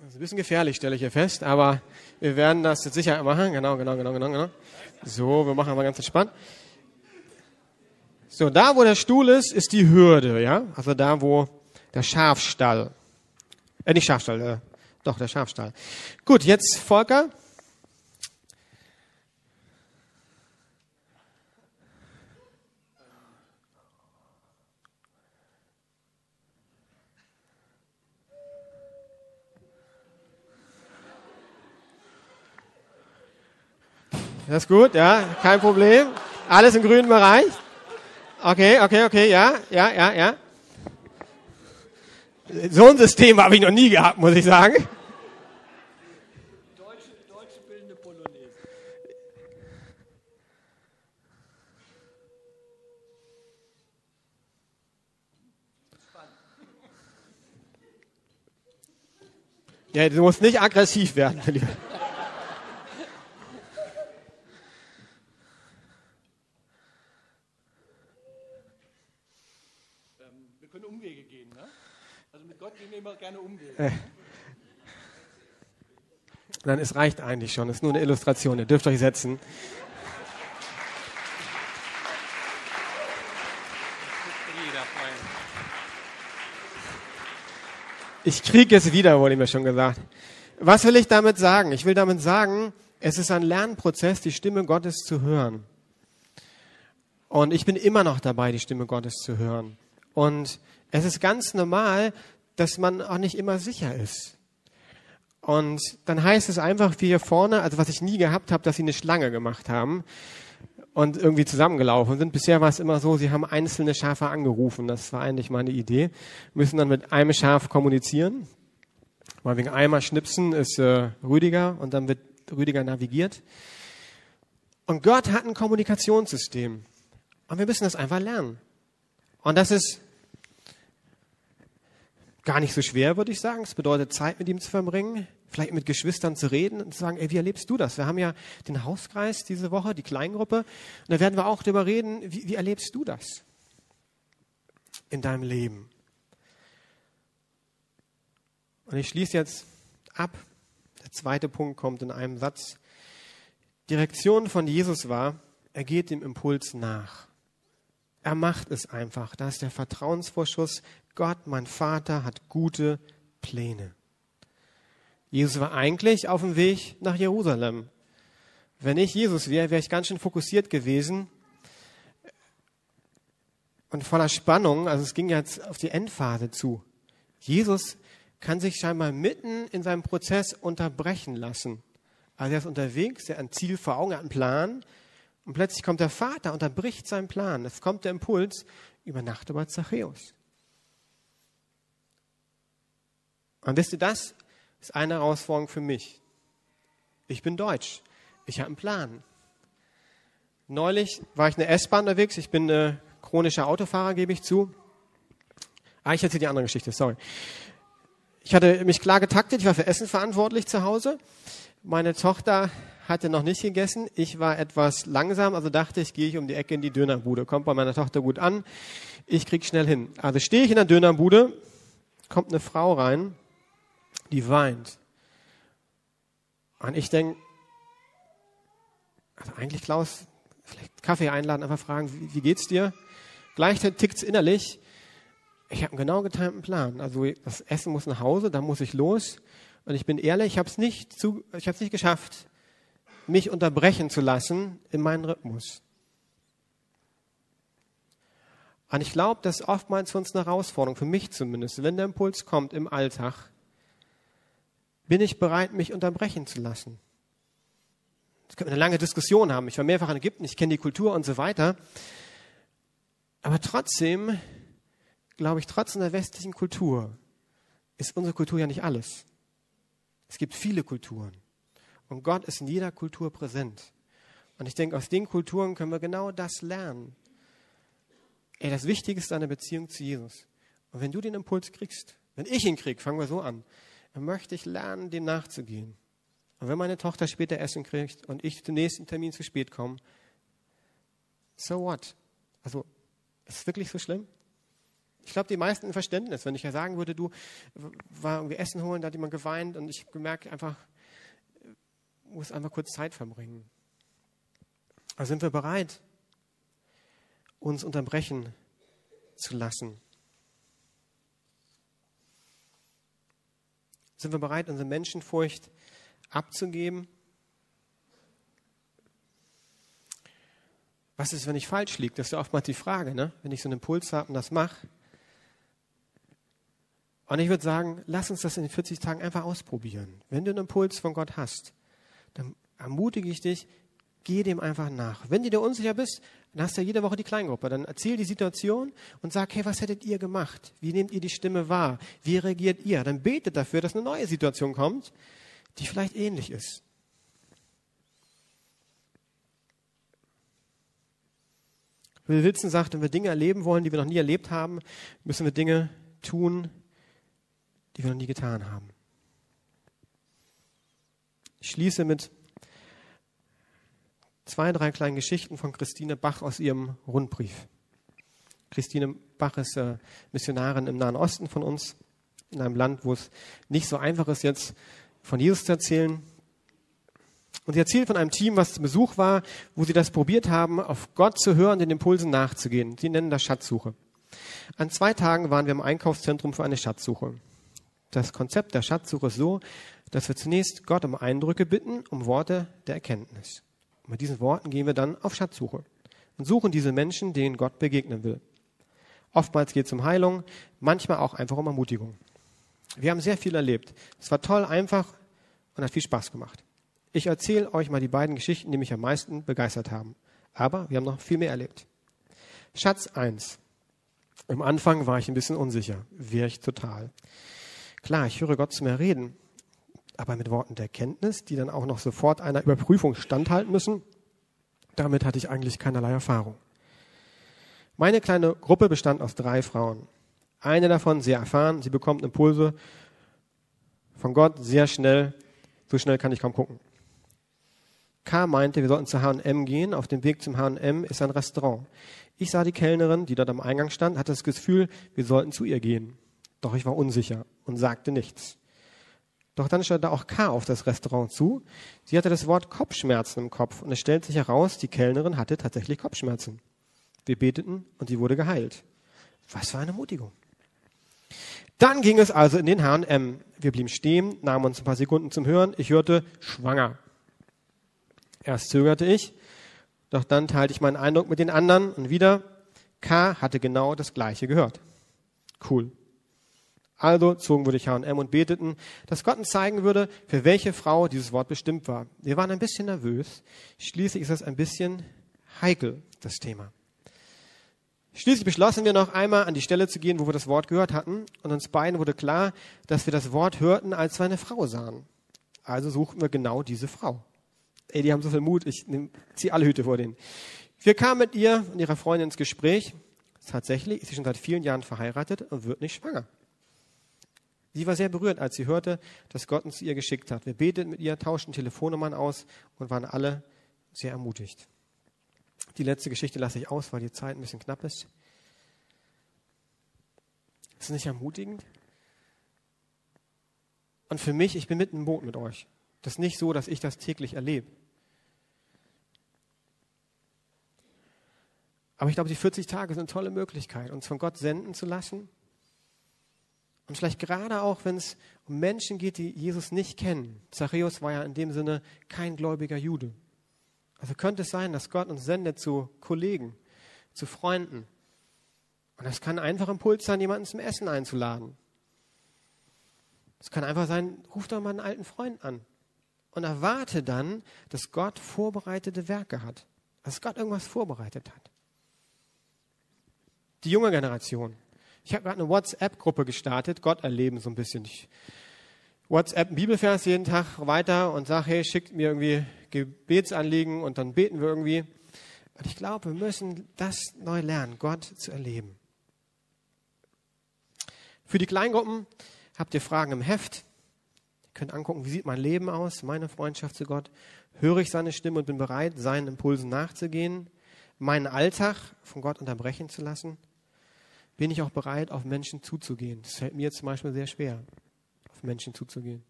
Das ist ein bisschen gefährlich, stelle ich hier fest, aber wir werden das jetzt sicher machen. Genau, genau, genau, genau, genau. So, wir machen mal ganz entspannt. So, da wo der Stuhl ist, ist die Hürde, ja? Also da wo der Schafstall. Äh, nicht Schafstall, äh, doch, der Schafstall. Gut, jetzt Volker. Das ist gut, ja, kein Problem. Alles im grünen Bereich. Okay, okay, okay, ja, ja, ja, ja. So ein System habe ich noch nie gehabt, muss ich sagen. Deutsche, deutsche bildende Polonaise. Ja, du musst nicht aggressiv werden, lieber. Gerne umgehen. Äh. Nein, es reicht eigentlich schon. Es ist nur eine Illustration. Ihr dürft euch setzen. Ich kriege es wieder, wurde mir schon gesagt. Was will ich damit sagen? Ich will damit sagen, es ist ein Lernprozess, die Stimme Gottes zu hören. Und ich bin immer noch dabei, die Stimme Gottes zu hören. Und es ist ganz normal, dass man auch nicht immer sicher ist. Und dann heißt es einfach wie hier vorne, also was ich nie gehabt habe, dass sie eine Schlange gemacht haben. und irgendwie zusammengelaufen sind. Bisher war es immer so, sie haben einzelne Schafe angerufen. Das war eigentlich meine Idee. Müssen dann mit einem Schaf kommunizieren. Mal wegen einmal schnipsen ist äh, Rüdiger und dann wird Rüdiger navigiert. Und Gott hat ein Kommunikationssystem. Und wir müssen das einfach lernen. Und das ist gar nicht so schwer, würde ich sagen. Es bedeutet Zeit mit ihm zu verbringen, vielleicht mit Geschwistern zu reden und zu sagen, ey, wie erlebst du das? Wir haben ja den Hauskreis diese Woche, die Kleingruppe. Und da werden wir auch darüber reden, wie, wie erlebst du das in deinem Leben? Und ich schließe jetzt ab. Der zweite Punkt kommt in einem Satz. Die Reaktion von Jesus war, er geht dem Impuls nach. Er macht es einfach. Da ist der Vertrauensvorschuss. Gott, mein Vater, hat gute Pläne. Jesus war eigentlich auf dem Weg nach Jerusalem. Wenn ich Jesus wäre, wäre ich ganz schön fokussiert gewesen und voller Spannung. Also es ging jetzt auf die Endphase zu. Jesus kann sich scheinbar mitten in seinem Prozess unterbrechen lassen. Also er ist unterwegs, er hat ein Ziel vor Augen, er hat einen Plan. Und plötzlich kommt der Vater, unterbricht seinen Plan. Es kommt der Impuls, über Nacht über Zachäus. Und wisst ihr, das ist eine Herausforderung für mich. Ich bin Deutsch. Ich habe einen Plan. Neulich war ich in der S-Bahn unterwegs. Ich bin äh, chronischer Autofahrer, gebe ich zu. Ah, ich erzähle die andere Geschichte, sorry. Ich hatte mich klar getaktet. Ich war für Essen verantwortlich zu Hause. Meine Tochter hatte noch nicht gegessen. Ich war etwas langsam, also dachte ich, gehe ich um die Ecke in die Dönerbude. Kommt bei meiner Tochter gut an. Ich krieg schnell hin. Also stehe ich in der Dönerbude, kommt eine Frau rein, die weint. Und ich denke, also eigentlich Klaus, vielleicht Kaffee einladen, einfach fragen, wie, wie geht's dir? Gleichzeitig tickt's innerlich. Ich habe einen genau getimten Plan. Also das Essen muss nach Hause, da muss ich los. Und ich bin ehrlich, ich habe es nicht, nicht geschafft, mich unterbrechen zu lassen in meinen Rhythmus. Und ich glaube, das ist oftmals für uns eine Herausforderung, für mich zumindest. Wenn der Impuls kommt im Alltag, bin ich bereit, mich unterbrechen zu lassen. Das könnte eine lange Diskussion haben. Ich war mehrfach in Ägypten, ich kenne die Kultur und so weiter. Aber trotzdem, glaube ich, trotz einer westlichen Kultur ist unsere Kultur ja nicht alles. Es gibt viele Kulturen. Und Gott ist in jeder Kultur präsent. Und ich denke, aus den Kulturen können wir genau das lernen. Ey, das Wichtige ist eine Beziehung zu Jesus. Und wenn du den Impuls kriegst, wenn ich ihn krieg, fangen wir so an, dann möchte ich lernen, dem nachzugehen. Und wenn meine Tochter später Essen kriegt und ich zum nächsten Termin zu spät komme, so what? Also, ist es wirklich so schlimm? Ich glaube, die meisten ein Verständnis. Wenn ich ja sagen würde, du war irgendwie Essen holen, da hat jemand geweint und ich gemerkt einfach, muss einfach kurz Zeit verbringen. Also sind wir bereit, uns unterbrechen zu lassen? Sind wir bereit, unsere Menschenfurcht abzugeben? Was ist, wenn ich falsch liege? Das ist ja oftmals die Frage, ne? wenn ich so einen Impuls habe und das mache. Und ich würde sagen, lass uns das in den 40 Tagen einfach ausprobieren. Wenn du einen Impuls von Gott hast, dann ermutige ich dich, geh dem einfach nach. Wenn du dir unsicher bist, dann hast du ja jede Woche die Kleingruppe. Dann erzähl die Situation und sag, hey, was hättet ihr gemacht? Wie nehmt ihr die Stimme wahr? Wie reagiert ihr? Dann betet dafür, dass eine neue Situation kommt, die vielleicht ähnlich ist. Will Wilson sagt, wenn wir Dinge erleben wollen, die wir noch nie erlebt haben, müssen wir Dinge tun, die wir noch nie getan haben. Ich schließe mit zwei, drei kleinen Geschichten von Christine Bach aus ihrem Rundbrief. Christine Bach ist äh, Missionarin im Nahen Osten von uns, in einem Land, wo es nicht so einfach ist, jetzt von Jesus zu erzählen. Und sie erzählt von einem Team, was zu Besuch war, wo sie das probiert haben, auf Gott zu hören, den Impulsen nachzugehen. Sie nennen das Schatzsuche. An zwei Tagen waren wir im Einkaufszentrum für eine Schatzsuche. Das Konzept der Schatzsuche ist so, dass wir zunächst Gott um Eindrücke bitten, um Worte der Erkenntnis. Mit diesen Worten gehen wir dann auf Schatzsuche und suchen diese Menschen, denen Gott begegnen will. Oftmals geht es um Heilung, manchmal auch einfach um Ermutigung. Wir haben sehr viel erlebt. Es war toll, einfach und hat viel Spaß gemacht. Ich erzähle euch mal die beiden Geschichten, die mich am meisten begeistert haben. Aber wir haben noch viel mehr erlebt. Schatz 1. Am Anfang war ich ein bisschen unsicher. Wäre ich total. Klar, ich höre Gott zu mir reden, aber mit Worten der Kenntnis, die dann auch noch sofort einer Überprüfung standhalten müssen, damit hatte ich eigentlich keinerlei Erfahrung. Meine kleine Gruppe bestand aus drei Frauen. Eine davon sehr erfahren, sie bekommt Impulse von Gott sehr schnell, so schnell kann ich kaum gucken. K meinte, wir sollten zu H&M gehen. Auf dem Weg zum H&M ist ein Restaurant. Ich sah die Kellnerin, die dort am Eingang stand, hatte das Gefühl, wir sollten zu ihr gehen. Doch ich war unsicher und sagte nichts. Doch dann stellte auch K auf das Restaurant zu. Sie hatte das Wort Kopfschmerzen im Kopf und es stellt sich heraus, die Kellnerin hatte tatsächlich Kopfschmerzen. Wir beteten und sie wurde geheilt. Was für eine Mutigung. Dann ging es also in den H&M. Wir blieben stehen, nahmen uns ein paar Sekunden zum Hören. Ich hörte schwanger. Erst zögerte ich, doch dann teilte ich meinen Eindruck mit den anderen und wieder K hatte genau das gleiche gehört. Cool. Also zogen wir durch H&M und beteten, dass Gott uns zeigen würde, für welche Frau dieses Wort bestimmt war. Wir waren ein bisschen nervös. Schließlich ist das ein bisschen heikel, das Thema. Schließlich beschlossen wir noch einmal an die Stelle zu gehen, wo wir das Wort gehört hatten. Und uns beiden wurde klar, dass wir das Wort hörten, als wir eine Frau sahen. Also suchten wir genau diese Frau. Ey, die haben so viel Mut, ich ziehe alle Hüte vor denen. Wir kamen mit ihr und ihrer Freundin ins Gespräch. Tatsächlich ist sie schon seit vielen Jahren verheiratet und wird nicht schwanger. Sie war sehr berührt, als sie hörte, dass Gott uns ihr geschickt hat. Wir beteten mit ihr, tauschten Telefonnummern aus und waren alle sehr ermutigt. Die letzte Geschichte lasse ich aus, weil die Zeit ein bisschen knapp ist. Ist das nicht ermutigend? Und für mich, ich bin mitten im Boot mit euch. Das ist nicht so, dass ich das täglich erlebe. Aber ich glaube, die 40 Tage sind eine tolle Möglichkeit, uns von Gott senden zu lassen und vielleicht gerade auch, wenn es um Menschen geht, die Jesus nicht kennen. Zachäus war ja in dem Sinne kein gläubiger Jude. Also könnte es sein, dass Gott uns sendet zu Kollegen, zu Freunden. Und das kann einfach Impuls sein, jemanden zum Essen einzuladen. Es kann einfach sein, ruf doch mal einen alten Freund an und erwarte dann, dass Gott vorbereitete Werke hat. Dass Gott irgendwas vorbereitet hat. Die junge Generation, ich habe gerade eine WhatsApp-Gruppe gestartet, Gott erleben so ein bisschen. Ich WhatsApp einen Bibelvers jeden Tag weiter und sage, hey, schickt mir irgendwie Gebetsanliegen und dann beten wir irgendwie. Und ich glaube, wir müssen das neu lernen, Gott zu erleben. Für die Kleingruppen habt ihr Fragen im Heft. Ihr könnt angucken, wie sieht mein Leben aus, meine Freundschaft zu Gott. Höre ich seine Stimme und bin bereit, seinen Impulsen nachzugehen, meinen Alltag von Gott unterbrechen zu lassen bin ich auch bereit, auf Menschen zuzugehen. Das fällt mir zum Beispiel sehr schwer, auf Menschen zuzugehen.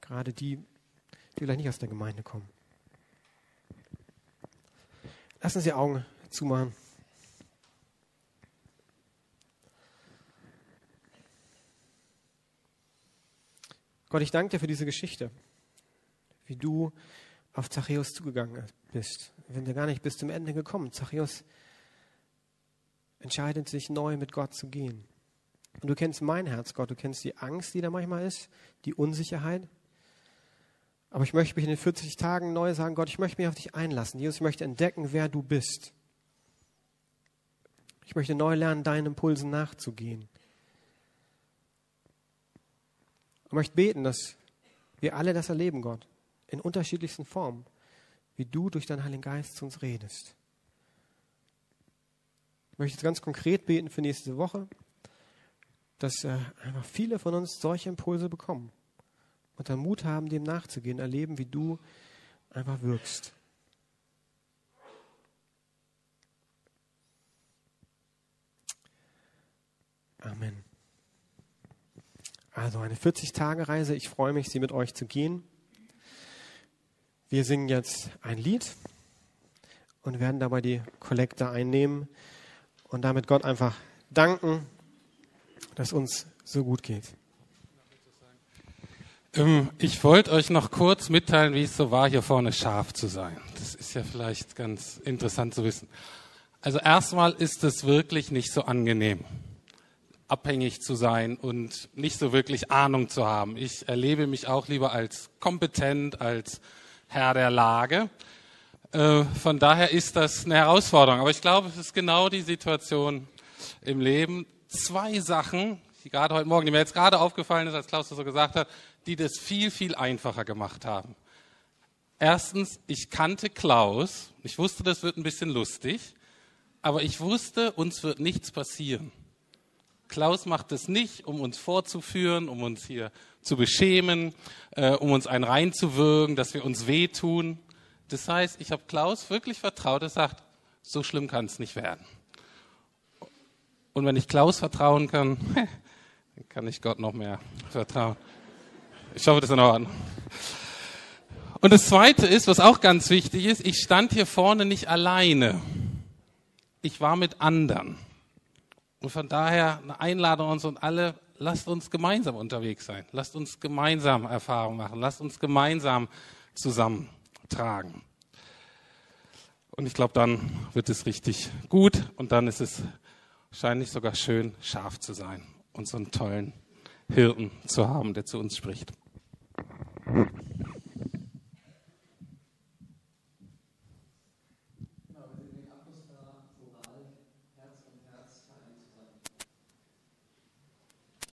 Gerade die, die vielleicht nicht aus der Gemeinde kommen. Lassen Sie Augen zumachen. Gott, ich danke dir für diese Geschichte, wie du auf Zachäus zugegangen bist. Sind ja gar nicht bis zum Ende gekommen. Zachäus entscheidet sich neu mit Gott zu gehen. Und du kennst mein Herz, Gott, du kennst die Angst, die da manchmal ist, die Unsicherheit. Aber ich möchte mich in den 40 Tagen neu sagen, Gott, ich möchte mich auf dich einlassen. Jesus, ich möchte entdecken, wer du bist. Ich möchte neu lernen, deinen Impulsen nachzugehen. Ich möchte beten, dass wir alle das erleben, Gott, in unterschiedlichsten Formen, wie du durch deinen Heiligen Geist zu uns redest möchte jetzt ganz konkret beten für nächste Woche, dass äh, einfach viele von uns solche Impulse bekommen und dann Mut haben, dem nachzugehen, erleben, wie du einfach wirkst. Amen. Also eine 40-Tage-Reise. Ich freue mich, sie mit euch zu gehen. Wir singen jetzt ein Lied und werden dabei die Kollekte einnehmen und damit Gott einfach danken, dass uns so gut geht. Ähm, ich wollte euch noch kurz mitteilen, wie es so war, hier vorne scharf zu sein. Das ist ja vielleicht ganz interessant zu wissen. Also erstmal ist es wirklich nicht so angenehm, abhängig zu sein und nicht so wirklich Ahnung zu haben. Ich erlebe mich auch lieber als kompetent, als Herr der Lage. Äh, von daher ist das eine Herausforderung. Aber ich glaube, es ist genau die Situation im Leben. Zwei Sachen, die gerade heute Morgen, die mir jetzt gerade aufgefallen ist, als Klaus das so gesagt hat, die das viel, viel einfacher gemacht haben. Erstens, ich kannte Klaus. Ich wusste, das wird ein bisschen lustig. Aber ich wusste, uns wird nichts passieren. Klaus macht es nicht, um uns vorzuführen, um uns hier zu beschämen, äh, um uns einen reinzuwürgen, dass wir uns wehtun. Das heißt, ich habe Klaus wirklich vertraut, er sagt, so schlimm kann es nicht werden. Und wenn ich Klaus vertrauen kann, dann kann ich Gott noch mehr vertrauen. Ich hoffe, das ist in Ordnung. Und das Zweite ist, was auch ganz wichtig ist, ich stand hier vorne nicht alleine. Ich war mit anderen. Und von daher eine Einladung uns und alle, lasst uns gemeinsam unterwegs sein. Lasst uns gemeinsam Erfahrung machen. Lasst uns gemeinsam zusammentragen. Und ich glaube, dann wird es richtig gut und dann ist es wahrscheinlich sogar schön, scharf zu sein und so einen tollen Hirten zu haben, der zu uns spricht.